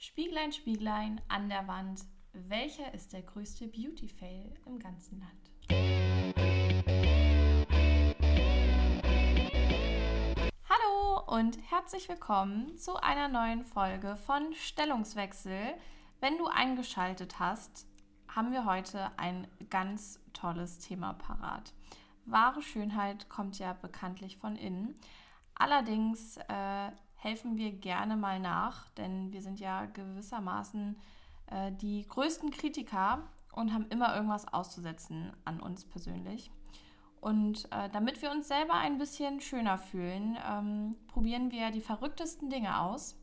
Spieglein, Spieglein an der Wand, welcher ist der größte Beauty-Fail im ganzen Land? Hallo und herzlich willkommen zu einer neuen Folge von Stellungswechsel. Wenn du eingeschaltet hast, haben wir heute ein ganz tolles Thema parat. Wahre Schönheit kommt ja bekanntlich von innen. Allerdings äh, helfen wir gerne mal nach, denn wir sind ja gewissermaßen äh, die größten Kritiker und haben immer irgendwas auszusetzen an uns persönlich. Und äh, damit wir uns selber ein bisschen schöner fühlen, ähm, probieren wir die verrücktesten Dinge aus.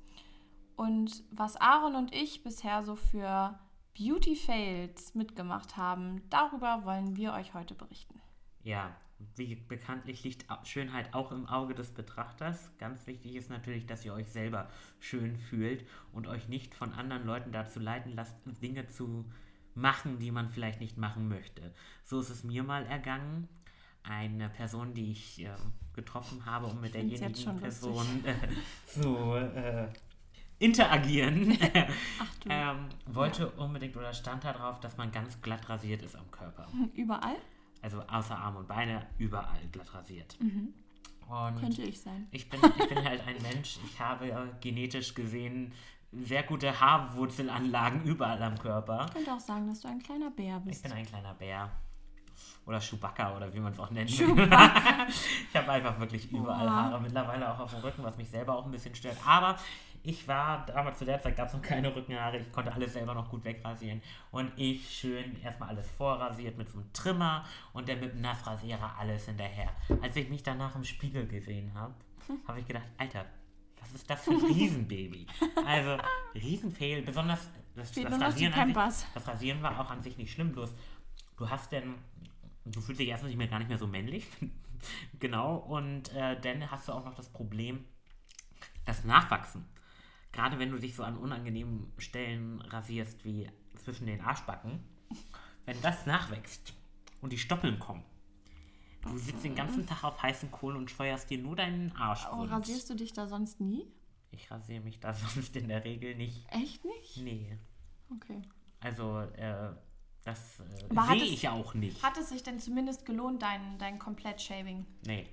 Und was Aaron und ich bisher so für Beauty Fails mitgemacht haben, darüber wollen wir euch heute berichten. Ja, wie bekanntlich liegt Schönheit auch im Auge des Betrachters. Ganz wichtig ist natürlich, dass ihr euch selber schön fühlt und euch nicht von anderen Leuten dazu leiten lasst, Dinge zu machen, die man vielleicht nicht machen möchte. So ist es mir mal ergangen. Eine Person, die ich äh, getroffen habe, um mit derjenigen Person äh, zu äh, interagieren, ähm, wollte ja. unbedingt oder stand darauf, dass man ganz glatt rasiert ist am Körper. Überall? Also außer Arme und Beine, überall glatt rasiert. Mhm. Könnte ich sein. Ich bin, ich bin halt ein Mensch, ich habe genetisch gesehen sehr gute Haarwurzelanlagen überall am Körper. Ich könnte auch sagen, dass du ein kleiner Bär bist. Ich bin ein kleiner Bär. Oder Chewbacca oder wie man es auch nennt. Ich habe einfach wirklich überall Haare, mittlerweile auch auf dem Rücken, was mich selber auch ein bisschen stört. Aber ich war damals zu der Zeit, gab es noch keine Rückenhaare, ich konnte alles selber noch gut wegrasieren. Und ich schön erstmal alles vorrasiert mit so einem Trimmer und dann mit einem Nassrasierer alles hinterher. Als ich mich danach im Spiegel gesehen habe, habe ich gedacht, Alter, was ist das für ein Riesenbaby? also, Riesenfail, besonders das, das, Rasieren sich, das Rasieren war auch an sich nicht schlimm, bloß du hast denn, du fühlst dich erstens nicht mehr gar nicht mehr so männlich, genau, und äh, dann hast du auch noch das Problem, das Nachwachsen gerade wenn du dich so an unangenehmen Stellen rasierst, wie zwischen den Arschbacken, wenn das nachwächst und die Stoppeln kommen, du sitzt den ganzen Tag auf heißen Kohlen und steuerst dir nur deinen Arsch. Oh, rasierst du dich da sonst nie? Ich rasiere mich da sonst in der Regel nicht. Echt nicht? Nee. Okay. Also, äh, das äh, sehe ich auch nicht. Hat es sich denn zumindest gelohnt, dein, dein Komplett-Shaving? Nee.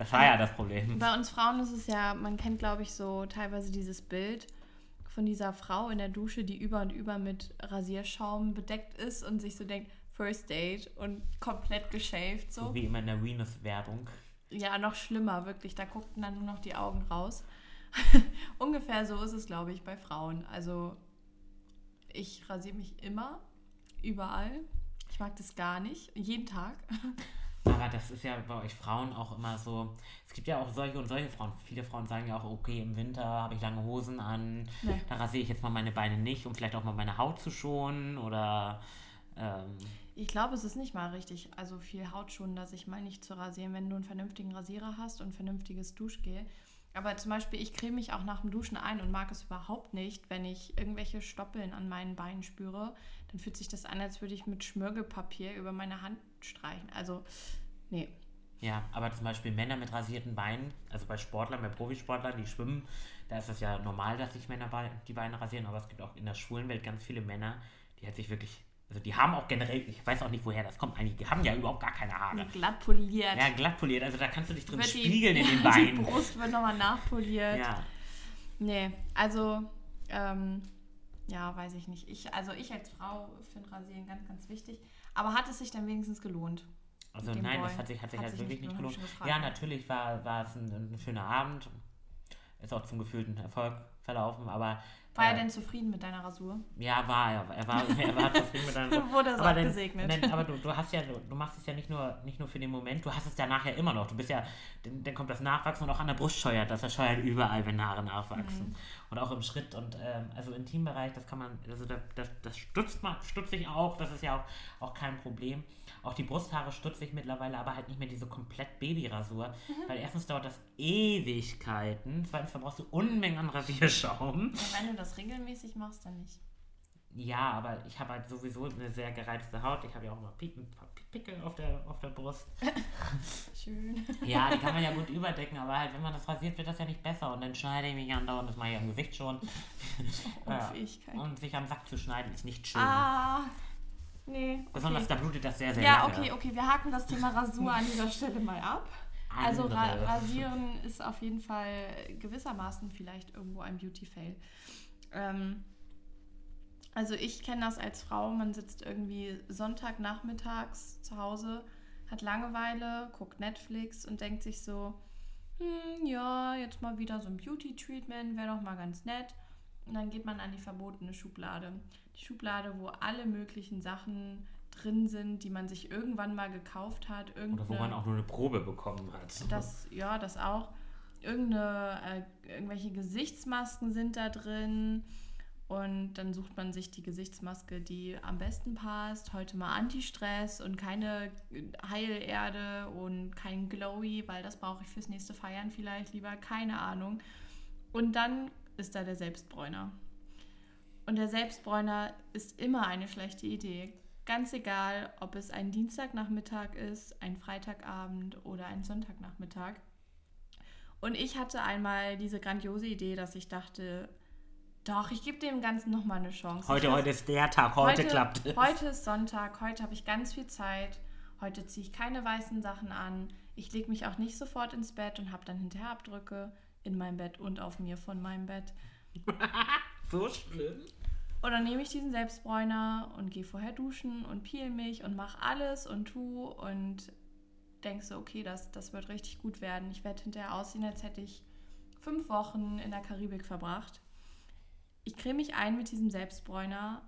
Das war ja das Problem. Bei uns Frauen ist es ja, man kennt, glaube ich, so teilweise dieses Bild von dieser Frau in der Dusche, die über und über mit Rasierschaum bedeckt ist und sich so denkt, First Date und komplett geschäft. So. so wie immer in der Venus-Werbung. Ja, noch schlimmer, wirklich. Da guckten dann nur noch die Augen raus. Ungefähr so ist es, glaube ich, bei Frauen. Also ich rasiere mich immer, überall. Ich mag das gar nicht, jeden Tag. Aber das ist ja bei euch Frauen auch immer so. Es gibt ja auch solche und solche Frauen. Viele Frauen sagen ja auch, okay, im Winter habe ich lange Hosen an, nee. da rasiere ich jetzt mal meine Beine nicht, um vielleicht auch mal meine Haut zu schonen oder. Ähm ich glaube, es ist nicht mal richtig, also viel Haut schonen, dass ich mal nicht zu rasieren, wenn du einen vernünftigen Rasierer hast und ein vernünftiges Duschgel. Aber zum Beispiel, ich creme mich auch nach dem Duschen ein und mag es überhaupt nicht, wenn ich irgendwelche Stoppeln an meinen Beinen spüre. Dann fühlt sich das an, als würde ich mit Schmirgelpapier über meine Hand streichen. Also, nee. Ja, aber zum Beispiel Männer mit rasierten Beinen, also bei Sportlern, bei Profisportlern, die schwimmen, da ist es ja normal, dass sich Männer die Beine rasieren, aber es gibt auch in der schwulen Welt ganz viele Männer, die hat sich wirklich also die haben auch generell, ich weiß auch nicht, woher das kommt, eigentlich, die haben ja überhaupt gar keine Haare. Glatt poliert. Ja, glatt poliert. Also da kannst du dich drin wird spiegeln die, in den Beinen. Die Brust wird nochmal nachpoliert. Ja. Nee, also, ähm, ja, weiß ich nicht. Ich, also ich als Frau finde Rasieren ganz, ganz wichtig. Aber hat es sich dann wenigstens gelohnt? Also nein, Boy? das hat sich, hat sich hat halt sich wirklich nicht, gelohnt. Ja, natürlich war, war es ein, ein schöner Abend. Ist auch zum gefühlten Erfolg verlaufen, aber war er denn zufrieden mit deiner Rasur? Ja, war er. Er war, er war zufrieden mit deiner Rasur. Wurde es aber abgesegnet. Denn, aber du, du hast ja, du, machst es ja nicht nur, nicht nur für den Moment, du hast es ja nachher immer noch. Du bist ja, dann, dann kommt das Nachwachsen und auch an der Brust scheuert das. Scheuert überall, wenn Haare nachwachsen. Mhm. Und auch im Schritt und ähm, also im Intimbereich, das kann man, also das, das, das stutzt man, stutzt sich auch, das ist ja auch, auch kein Problem. Auch die Brusthaare stutze ich mittlerweile, aber halt nicht mehr diese komplett Babyrasur. Mhm. Weil erstens dauert das Ewigkeiten, zweitens verbrauchst du Unmengen an Rasierschaum. Und wenn du das regelmäßig machst, dann nicht. Ja, aber ich habe halt sowieso eine sehr gereizte Haut. Ich habe ja auch immer Picken, Pickel auf der, auf der Brust. Schön. Ja, die kann man ja gut überdecken, aber halt, wenn man das rasiert, wird das ja nicht besser. Und dann schneide ich mich andauernd, das mache ich am Gesicht schon. Unfähigkeit. Und sich am Sack zu schneiden ist nicht schön. Ah. Nee. Okay. Besonders da blutet das sehr, sehr Ja, lange. okay, okay. Wir haken das Thema Rasur an dieser Stelle mal ab. Also ra rasieren ist auf jeden Fall gewissermaßen vielleicht irgendwo ein Beauty-Fail. Ähm, also ich kenne das als Frau, man sitzt irgendwie Sonntagnachmittags zu Hause, hat Langeweile, guckt Netflix und denkt sich so, hm, ja, jetzt mal wieder so ein Beauty-Treatment, wäre doch mal ganz nett. Und dann geht man an die verbotene Schublade. Die Schublade, wo alle möglichen Sachen drin sind, die man sich irgendwann mal gekauft hat. Oder wo man auch nur eine Probe bekommen hat. das, ja, das auch. Irgendeine, äh, irgendwelche Gesichtsmasken sind da drin. Und dann sucht man sich die Gesichtsmaske, die am besten passt. Heute mal Anti-Stress und keine Heilerde und kein Glowy, weil das brauche ich fürs nächste Feiern vielleicht lieber. Keine Ahnung. Und dann ist da der Selbstbräuner. Und der Selbstbräuner ist immer eine schlechte Idee. Ganz egal, ob es ein Dienstagnachmittag ist, ein Freitagabend oder ein Sonntagnachmittag. Und ich hatte einmal diese grandiose Idee, dass ich dachte, doch, ich gebe dem Ganzen nochmal eine Chance. Heute, ich heute ist der Tag, heute, klappt es. Heute ist Sonntag, heute habe ich ganz viel Zeit. Heute ziehe ich keine weißen Sachen an. Ich lege mich auch nicht sofort ins Bett und habe dann hinterher Abdrücke in meinem Bett und auf mir von meinem Bett. So schlimm. Und dann nehme ich diesen Selbstbräuner und gehe vorher duschen und peel mich und mache alles und tu und denkst so, okay, das, das wird richtig gut werden. Ich werde hinterher aussehen, als hätte ich fünf Wochen in der Karibik verbracht. Ich creme mich ein mit diesem Selbstbräuner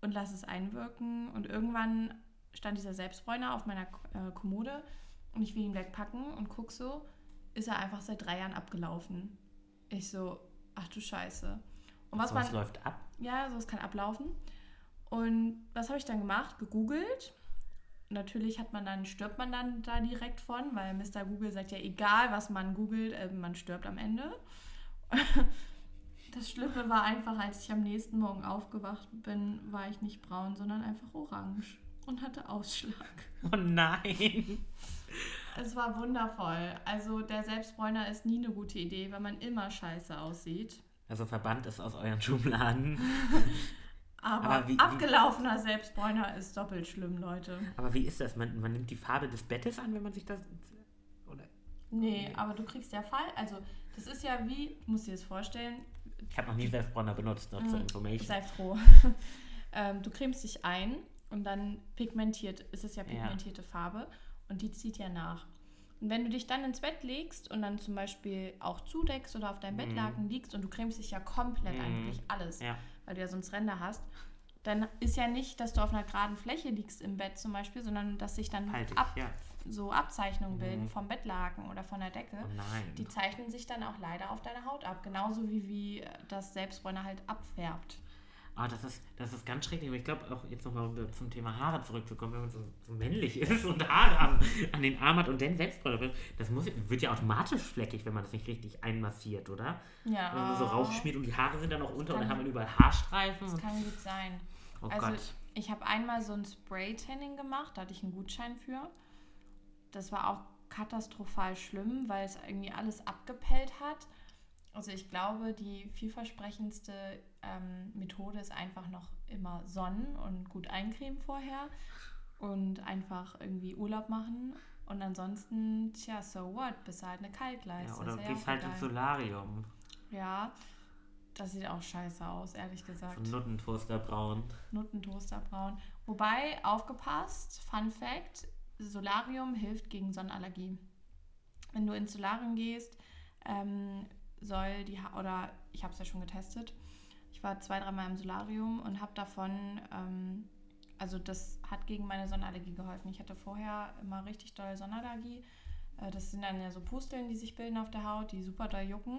und lasse es einwirken. Und irgendwann stand dieser Selbstbräuner auf meiner äh, Kommode und ich will ihn wegpacken und guck so, ist er einfach seit drei Jahren abgelaufen. Ich so, ach du Scheiße. Und was Was man, läuft ab? ja, sowas kann ablaufen. Und was habe ich dann gemacht? Gegoogelt. Natürlich hat man dann, stirbt man dann da direkt von, weil Mr. Google sagt ja, egal was man googelt, äh, man stirbt am Ende. Das Schlimme war einfach, als ich am nächsten Morgen aufgewacht bin, war ich nicht braun, sondern einfach orange und hatte Ausschlag. Oh nein. Es war wundervoll. Also der Selbstbräuner ist nie eine gute Idee, weil man immer scheiße aussieht. Also verbannt es aus euren Schubladen. Aber, Aber wie- abgelaufener Selbstbräuner ist doppelt schlimm, Leute. Aber wie ist das? Man, man nimmt die Farbe des Bettes an, wenn man sich das. Oder? Nee, aber du kriegst ja Fall. Also, das ist ja wie, du musst dir das vorstellen, Ich habe noch nie Selbstbräuner benutzt, not for Mm, information. sei froh. ähm, du cremst dich ein und dann pigmentiert, ist es ja Ja. pigmentierte Farbe und die zieht ja nach. Und wenn du dich dann ins Bett legst und dann zum Beispiel auch zudeckst oder auf deinem Bettlaken liegst und du cremst dich ja komplett Mhm. eigentlich alles, Ja. Weil du ja sonst Ränder hast, dann ist ja nicht, dass du auf einer geraden Fläche liegst im Bett zum Beispiel, sondern dass sich dann Haltig, ab, ja. so Abzeichnungen bilden Mhm. vom Bettlaken oder von der Decke. Oh nein. Die zeichnen sich dann auch leider auf deiner Haut ab. Genauso wie, wie das Selbstbräuner halt abfärbt. Ah, das ist, das ist ganz schrecklich. Aber ich glaube auch jetzt nochmal zum Thema Haare zurückzukommen, wenn man so, so männlich ist und Haare an, an den Arm hat und dann Selbstbräuner das muss, wird ja automatisch fleckig, wenn man das nicht richtig einmassiert, oder? Ja. Wenn man so raufschmiert und die Haare sind dann auch unter und dann kann- hat man überall Haarstreifen. Das kann gut sein. oh also Gott. ich habe einmal so ein Spray-Tanning gemacht, da hatte ich einen Gutschein für. Das war auch katastrophal schlimm, weil es irgendwie alles abgepellt hat. Also ich glaube, die vielversprechendste ähm, Methode ist einfach noch immer Sonnen und gut eincremen vorher und einfach irgendwie Urlaub machen. Und ansonsten, tja, so what, bist halt eine Ja, Kaltleiste. oder ist ja gehst halt ins Solarium. Ja, das sieht auch scheiße aus, ehrlich gesagt. So Nuttentoasterbraun. Nuttentoasterbraun. Wobei, aufgepasst, Fun Fact, Solarium hilft gegen Sonnenallergie. Wenn du ins Solarium gehst, ähm, soll die, ha oder ich habe es ja schon getestet, ich war zwei, dreimal im Solarium und habe davon, ähm, also das hat gegen meine Sonnenallergie geholfen. Ich hatte vorher immer richtig doll Sonnenallergie. Äh, das sind dann ja so Pusteln, die sich bilden auf der Haut, die super doll jucken.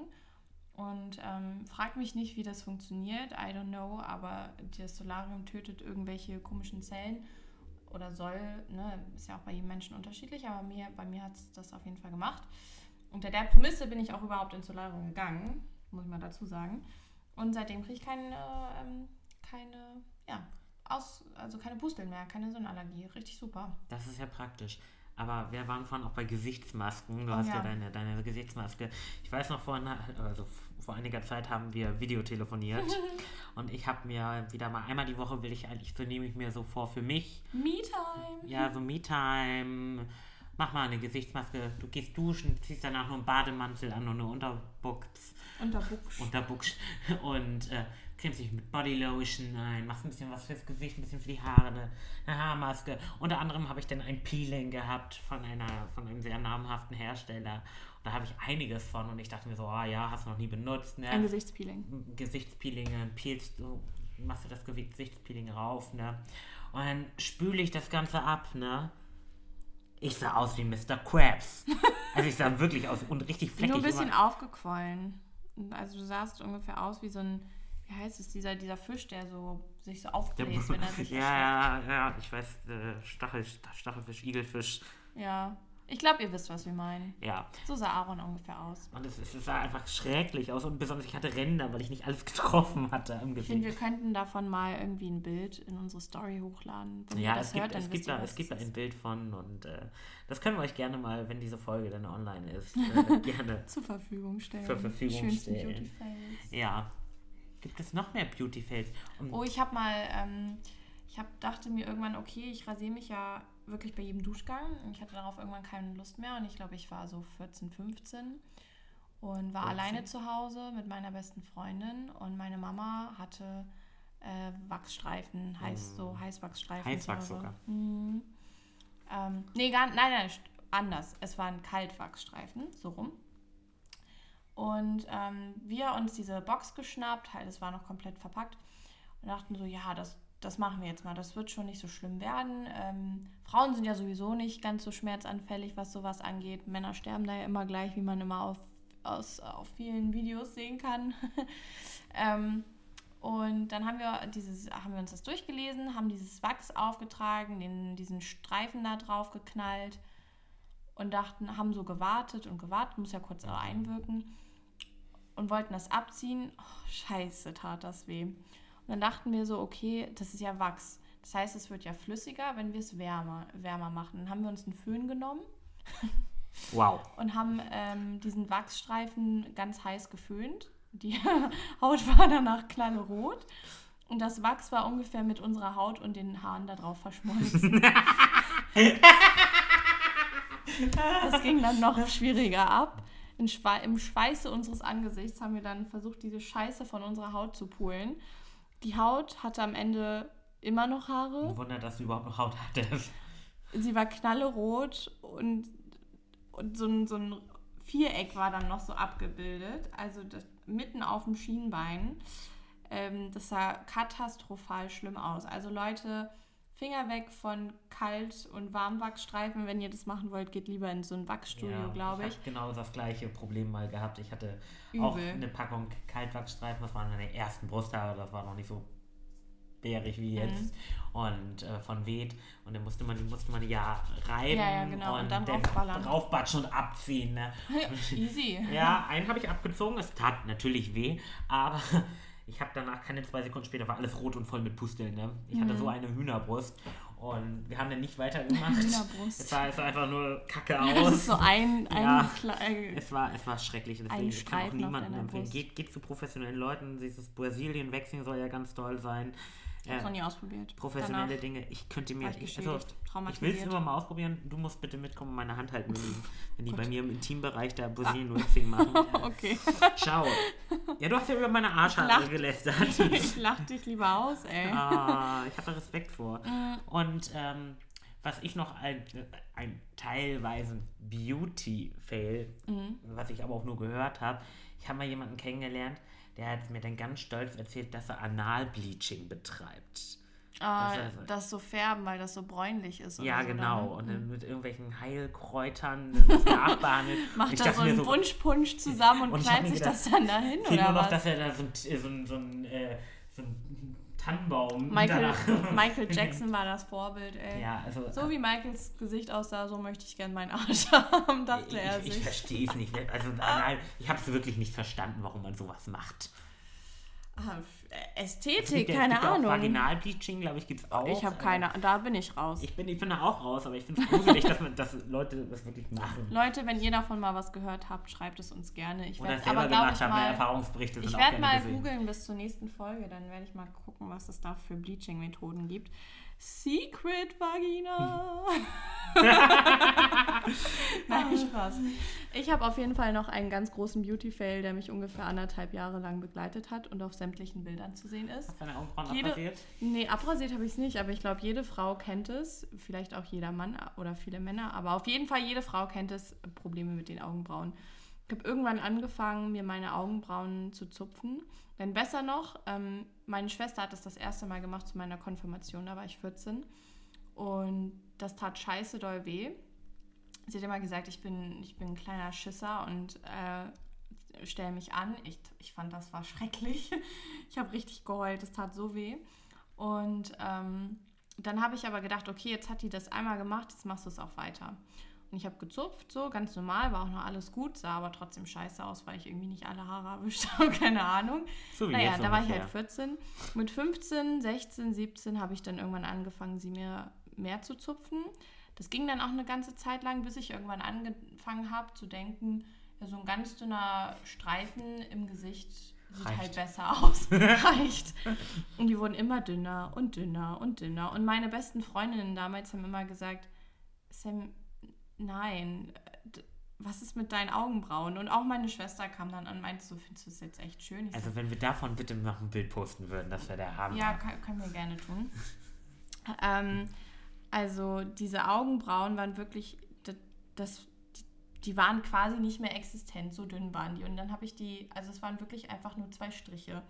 Und ähm, frag mich nicht, wie das funktioniert. I don't know, aber das Solarium tötet irgendwelche komischen Zellen oder soll, ne, ist ja auch bei jedem Menschen unterschiedlich, aber mir, bei mir hat es das auf jeden Fall gemacht. Unter der Prämisse bin ich auch überhaupt ins Solarium gegangen, muss ich mal dazu sagen. Und seitdem kriege ich keine ähm, keine, ja, aus, also keine Pusteln mehr, keine Sonnenallergie. Richtig super. Das ist ja praktisch. Aber wir waren vorhin auch bei Gesichtsmasken. Du Oh hast ja, ja. deine, deine Gesichtsmaske. Ich weiß noch, vorhin, also vor einiger Zeit haben wir Videotelefoniert. und ich habe mir wieder mal einmal die Woche will ich eigentlich, so nehme ich mir so vor für mich. Me-Time. Ja, so Me-Time. Mach mal eine Gesichtsmaske. Du gehst duschen, ziehst danach nur einen Bademantel an und eine Unterbuchs. Unterbuchs. Unterbuchs. Und äh, cremst dich mit Bodylotion ein, machst ein bisschen was fürs Gesicht, ein bisschen für die Haare, eine, eine Haarmaske. Unter anderem habe ich dann ein Peeling gehabt von, einer, von einem sehr namhaften Hersteller. Und da habe ich einiges von und ich dachte mir so, ah ja, hast du noch nie benutzt, ne? Ein Gesichtspeeling. Gesichtspeeling, peelst du, machst du das Gesichtspeeling rauf, ne? Und dann spüle ich das Ganze ab, ne? Ich sah aus wie Mr. Krabs. Also ich sah wirklich aus und richtig fleckig. Nur ein bisschen immer. aufgequollen. Also du sahst ungefähr aus wie so ein, wie heißt es, dieser, dieser Fisch, der so sich so Der aufbläst, wenn er sich ja, ja, ja, ich weiß, äh, Stachel, Stachelfisch, Igelfisch. Ja. Ich glaube, ihr wisst, was wir meinen. ja. So sah Aaron ungefähr aus. Und es, es sah einfach schrecklich aus und besonders ich hatte Ränder, weil ich nicht alles getroffen hatte im Ich finde, Gesicht. wir könnten davon mal irgendwie ein Bild in unsere Story hochladen. Wenn Ja, ihr das es gibt, hört, dann es, gibt da, es gibt da ein. Bild von und äh, das können wir euch gerne mal, wenn diese Folge dann online ist, äh, gerne. zur Verfügung stellen. Zur Verfügung schönsten stellen. Beauty-Fails. Ja. Gibt es noch mehr Beauty Fails? Oh, ich habe mal, ähm, ich hab, dachte mir irgendwann, okay, ich rasiere mich ja wirklich bei jedem Duschgang. Und ich hatte darauf irgendwann keine Lust mehr. Und ich glaube, ich war so 14, 15 und war 14. alleine zu Hause mit meiner besten Freundin. Und meine Mama hatte äh, Wachsstreifen, heiß, so Heißwachsstreifen. Heißwachs sogar. Mhm. Ähm, nee, gar, nein, nein, anders. Es waren Kaltwachsstreifen, so rum. Und ähm, wir uns diese Box geschnappt, halt, es war noch komplett verpackt und dachten so, ja, das, das machen wir jetzt mal, das wird schon nicht so schlimm werden. Ähm, Frauen sind ja sowieso nicht ganz so schmerzanfällig, was sowas angeht. Männer sterben da ja immer gleich, wie man immer auf, aus, auf vielen Videos sehen kann. ähm, und dann haben wir, dieses, haben wir uns das durchgelesen, haben dieses Wachs aufgetragen, den, diesen Streifen da drauf geknallt und dachten, haben so gewartet und gewartet, muss ja kurz einwirken und wollten das abziehen. Oh, scheiße, tat das weh. Und dann dachten wir so, okay, das ist ja Wachs. Das heißt, es wird ja flüssiger, wenn wir es wärmer, wärmer machen. Dann haben wir uns einen Föhn genommen wow. und haben ähm, diesen Wachsstreifen ganz heiß geföhnt. Die Haut war danach knallrot. Und das Wachs war ungefähr mit unserer Haut und den Haaren da drauf verschmolzen. Das ging dann noch schwieriger ab. Im Schweiße unseres Angesichts haben wir dann versucht, diese Scheiße von unserer Haut zu pulen. Die Haut hatte am Ende immer noch Haare. Ein Wunder, dass du überhaupt noch Haut hattest. Sie war knallerot und, und so, ein, so ein Viereck war dann noch so abgebildet. Also das, mitten auf dem Schienbein. Ähm, das sah katastrophal schlimm aus. Also Leute, Finger weg von Kalt- und Warmwachsstreifen. Wenn ihr das machen wollt, geht lieber in so ein Wachsstudio, glaube ich. habe genau das gleiche Problem mal gehabt. Ich hatte auch Übel. eine Packung Kaltwachsstreifen, das waren meine ersten Brusthaare, das war noch nicht so bärig wie jetzt. Mhm. Und äh, von Weht. Und dann musste man, die musste man ja reiben Ja, ja, genau. Und dann raufballern. draufbatschen und abziehen. Ne? Easy. Ja, einen habe ich abgezogen. Es tat natürlich weh, aber ich habe danach keine zwei Sekunden später war alles rot und voll mit Pusteln. Ne? Ich hatte so eine Hühnerbrust und wir haben dann nicht weitergemacht. Mhm. Hühnerbrust. Es sah, es sah einfach nur kacke Das aus. ist so ein, ein Ja. Es war, es war schrecklich. Deswegen Ein ich kann auch deiner empfehlen. Geht, geht zu professionellen Leuten. Dieses Brasilien-Waxing soll ja ganz toll sein. Ich hab's Äh, noch nie ausprobiert. professionelle Danach Dinge. Ich könnte mir. ich also, ich will es immer mal ausprobieren. Du musst bitte mitkommen und meine Hand halten, wenn die, Gut. bei mir im Intimbereich da Brasilien-Waxing machen. Äh, Okay. Schau. Ja, du hast ja über meine Arschhaare gelästert. ich lach dich lieber aus, ey. ah, ich habe da Respekt vor. Mm. Und ähm, was ich noch ein, ein teilweise Beauty-Fail, Mhm. was ich aber auch nur gehört habe, ich habe mal jemanden kennengelernt, der hat mir dann ganz stolz erzählt, dass er Anal-Bleaching betreibt. Ah, Das ist- das so färben, weil das so bräunlich ist. Ja, so genau. Dann, Und ne? dann mit irgendwelchen Heilkräutern er abbehandelt. Und Macht ich da so einen Wunschpunsch zusammen und, Und ich knallt sich gedacht, das dann dahin, oder nur noch, was? dass er da so ein, so ein, so ein, äh, so ein Tannenbaum Michael, Michael Jackson war das Vorbild, ey. Ja, also So wie Michaels Gesicht aussah, so möchte ich gern meinen Arsch haben, dachte er ich, ich sich. verstehe es nicht. Also, nein, ich habe es wirklich nicht verstanden, warum man sowas macht. Ah, äh, Ästhetik, keine gibt Ahnung. Ja Vaginalbleaching, glaube ich, gibt es auch. Ich habe keine, da bin ich raus. Ich bin, ich bin da auch raus, aber ich finde es gruselig, dass, man, dass Leute das wirklich machen. Leute, wenn ihr davon mal was gehört habt, schreibt es uns gerne. Ich Oder werd, selber aber gemacht ich haben, mal, Erfahrungsberichte sind Ich werde mal gesehen. googeln bis zur nächsten Folge, dann werde ich mal gucken, was es da für Bleaching-Methoden gibt. Secret Vagina. Nein, Spaß. Ich habe auf jeden Fall noch einen ganz großen Beauty-Fail, der mich ungefähr anderthalb Jahre lang begleitet hat und auf sämtlichen Bildern zu sehen ist. Hast du deine Augenbrauen Jede- abrasiert? Nee, abrasiert habe ich es nicht, aber ich glaube, jede Frau kennt es. Vielleicht auch jeder Mann oder viele Männer, aber auf jeden Fall jede Frau kennt es, Probleme mit den Augenbrauen. Ich habe irgendwann angefangen, mir meine Augenbrauen zu zupfen. Denn besser noch, ähm, meine Schwester hat das das erste Mal gemacht zu meiner Konfirmation, da war ich 14. Und das tat scheiße doll weh. Sie hat immer gesagt, ich bin, ich bin ein kleiner Schisser und äh, stelle mich an. Ich, ich fand, das war schrecklich. Ich habe richtig geheult, es tat so weh. Und ähm, dann habe ich aber gedacht, okay, jetzt hat die das einmal gemacht, jetzt machst du es auch weiter. Und ich habe gezupft, so ganz normal, war auch noch alles gut, sah aber trotzdem scheiße aus, weil ich irgendwie nicht alle Haare erwischt habe, keine Ahnung. So wie Naja, da war ich halt 14. Mit 15, 16, 17 habe ich dann irgendwann angefangen, sie mir mehr zu zupfen. Das ging dann auch eine ganze Zeit lang, bis ich irgendwann angefangen habe zu denken, ja, so ein ganz dünner Streifen im Gesicht sieht Reicht. halt besser aus. Reicht. Und die wurden immer dünner und dünner und dünner. Und meine besten Freundinnen damals haben immer gesagt, Sam, nein, was ist mit deinen Augenbrauen? Und auch meine Schwester kam dann an und meinte so, findest du es jetzt echt schön? Ich Also wenn wir davon bitte noch ein Bild posten würden, das wäre der Hammer. ja, kann, können wir gerne tun. ähm, also diese Augenbrauen waren wirklich, das, das, die waren quasi nicht mehr existent, so dünn waren die. Und dann habe ich die, also es waren wirklich einfach nur zwei Striche.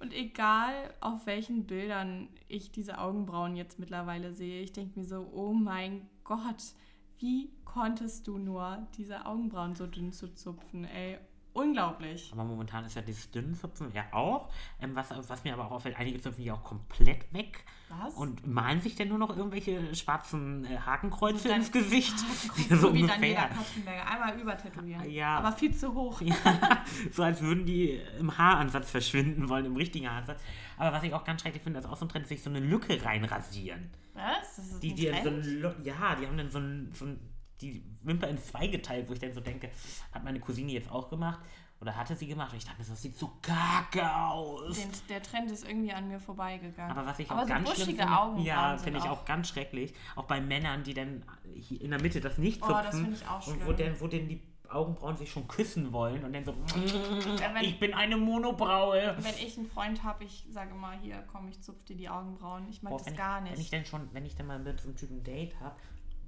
Und egal auf welchen Bildern ich diese Augenbrauen jetzt mittlerweile sehe, ich denke mir so, oh mein Gott, wie konntest du nur diese Augenbrauen so dünn zu zupfen, ey? Unglaublich. Aber momentan ist ja dieses dünnen Zupfen ja auch. Ähm, was, was mir aber auch auffällt, einige zupfen die auch komplett weg Was? und malen sich dann nur noch irgendwelche schwarzen äh, Hakenkreuze dann- ins Gesicht. so, so wie Daniela ungefähr. Katzenberger. Einmal übertätowieren. Ja. Aber viel zu hoch. Ja, so als würden die im Haaransatz verschwinden wollen, im richtigen Haaransatz. Aber was ich auch ganz schrecklich finde, ist auch so ein Trend, sich so eine Lücke reinrasieren. Was? Das ist Die, ein die dann so Trend? ein, ja, die haben dann so ein, so ein, die Wimper in zwei geteilt, wo ich dann so denke, hat meine Cousine jetzt auch gemacht oder hatte sie gemacht und ich dachte mir, das sieht so kacke aus. Den, der Trend ist irgendwie an mir vorbeigegangen. Aber was ich Aber auch so ganz schlimm finde, Augenbrauen ja, finde ich auch ganz schrecklich. Auch bei Männern, die dann hier in der Mitte das nicht Oh, zupfen das finde ich auch und wo schlimm. denn, wo denn die Augenbrauen sich schon küssen wollen und dann so, wenn- ich bin eine Monobraue. Wenn ich einen Freund habe, ich sage mal, hier, komm, ich zupf dir die Augenbrauen. Ich mag Boah, das gar ich, nicht. Wenn ich denn schon, wenn ich dann mal mit so einem Typen ein Date habe,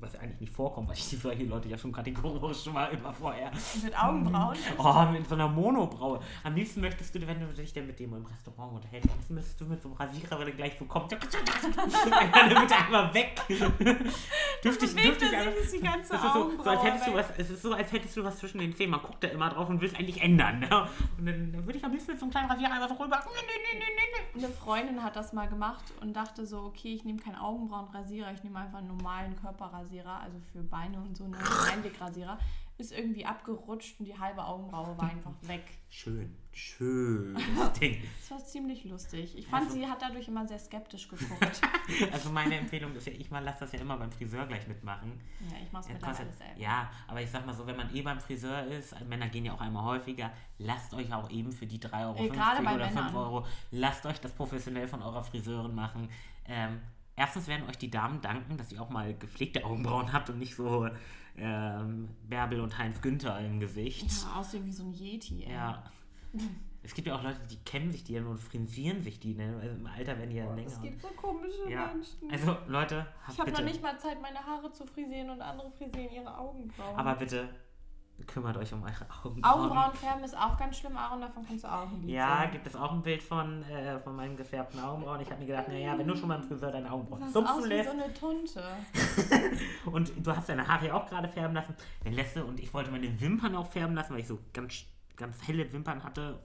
was eigentlich nicht vorkommt, weil ich die solche Leute ja schon kategorisch schon mal immer vorher. Mit Augenbrauen? Oh, mit so einer Monobraue. Am liebsten möchtest du, wenn du dich dann mit dem im Restaurant unterhältst, am liebsten müsstest du mit so einem Rasierer, wenn er gleich so kommt, dann bitte einmal weg. dürfte ich, dürfte er die ganze Das ist so, so, als hättest du was, es ist so, als hättest du was zwischen den Zähnen. Man guckt da immer drauf und will es eigentlich ändern. Ne? Und dann, dann würde ich am liebsten mit so einem kleinen Rasierer einfach so rüber. Eine Freundin hat das mal gemacht und dachte so, okay, ich nehme keinen Augenbrauenrasierer, ich nehme einfach einen normalen Körperrasierer, also für Beine und so, einen Einwegrasierer. Ist irgendwie abgerutscht und die halbe Augenbraue war einfach weg. Schön, schön Ding. Das war ziemlich lustig. Ich fand, Also- sie hat dadurch immer sehr skeptisch geguckt. Also meine Empfehlung ist ja, ich mal lasse das ja immer beim Friseur gleich mitmachen. ja, ich mach's Ja, mittlerweile kostet- selber. ja, aber ich sag mal so, wenn man eh beim Friseur ist, Männer gehen ja auch einmal häufiger, lasst euch auch eben für die 3,50 Euro Äh, oder 5 Männern. Euro, lasst euch das professionell von eurer Friseurin machen. Ähm, erstens werden euch die Damen danken, dass ihr auch mal gepflegte Augenbrauen habt und nicht so ähm, Bärbel und Heinz Günther im Gesicht. Ja, aussehen wie so ein Yeti, ey. Ja. Es gibt ja auch Leute, die kämmen sich die dann und frisieren sich die. Ne? Also Im Alter werden die ja länger. Es gibt so komische ja. Menschen. Also Leute, habt ich habe noch nicht mal Zeit, meine Haare zu frisieren und andere frisieren ihre Augenbrauen. aber bitte kümmert euch um eure Augenbrauen. Augenbrauenfärben ist auch ganz schlimm, Aaron, davon kannst du auch ein Lied Ja, singen. gibt es auch ein Bild von, äh, von meinen gefärbten Augenbrauen. Ich habe mir gedacht, naja, wenn du schon beim Friseur deine Augenbrauen wie lässt so eine Tunte. und du hast deine Haare ja auch gerade färben lassen, dann lässt du, und ich wollte meine Wimpern auch färben lassen, weil ich so ganz, ganz helle Wimpern hatte.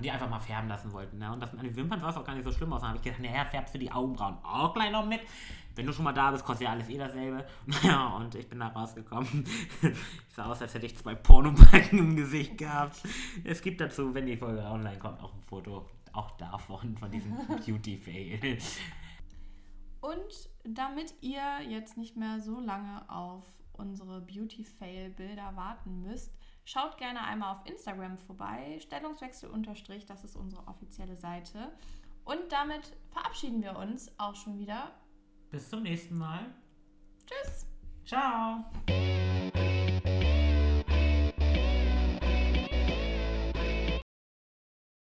Und die einfach mal färben lassen wollten. Ne? Und das an den Wimpern sah es auch gar nicht so schlimm aus. Dann habe ich gedacht, naja, färbst du die Augenbrauen auch gleich noch mit? Wenn du schon mal da bist, kostet ja alles eh dasselbe. Naja, und ich bin da rausgekommen. Ich sah aus, als hätte ich zwei Pornobalken im Gesicht gehabt. Es gibt dazu, wenn die Folge online kommt, auch ein Foto. Auch davon, von diesem Beauty-Fail. Und damit ihr jetzt nicht mehr so lange auf unsere Beauty-Fail-Bilder warten müsst, Schaut gerne einmal auf Instagram vorbei. Stellungswechsel unterstrich, das ist unsere offizielle Seite. Und damit verabschieden wir uns auch schon wieder. Bis zum nächsten Mal. Tschüss. Ciao.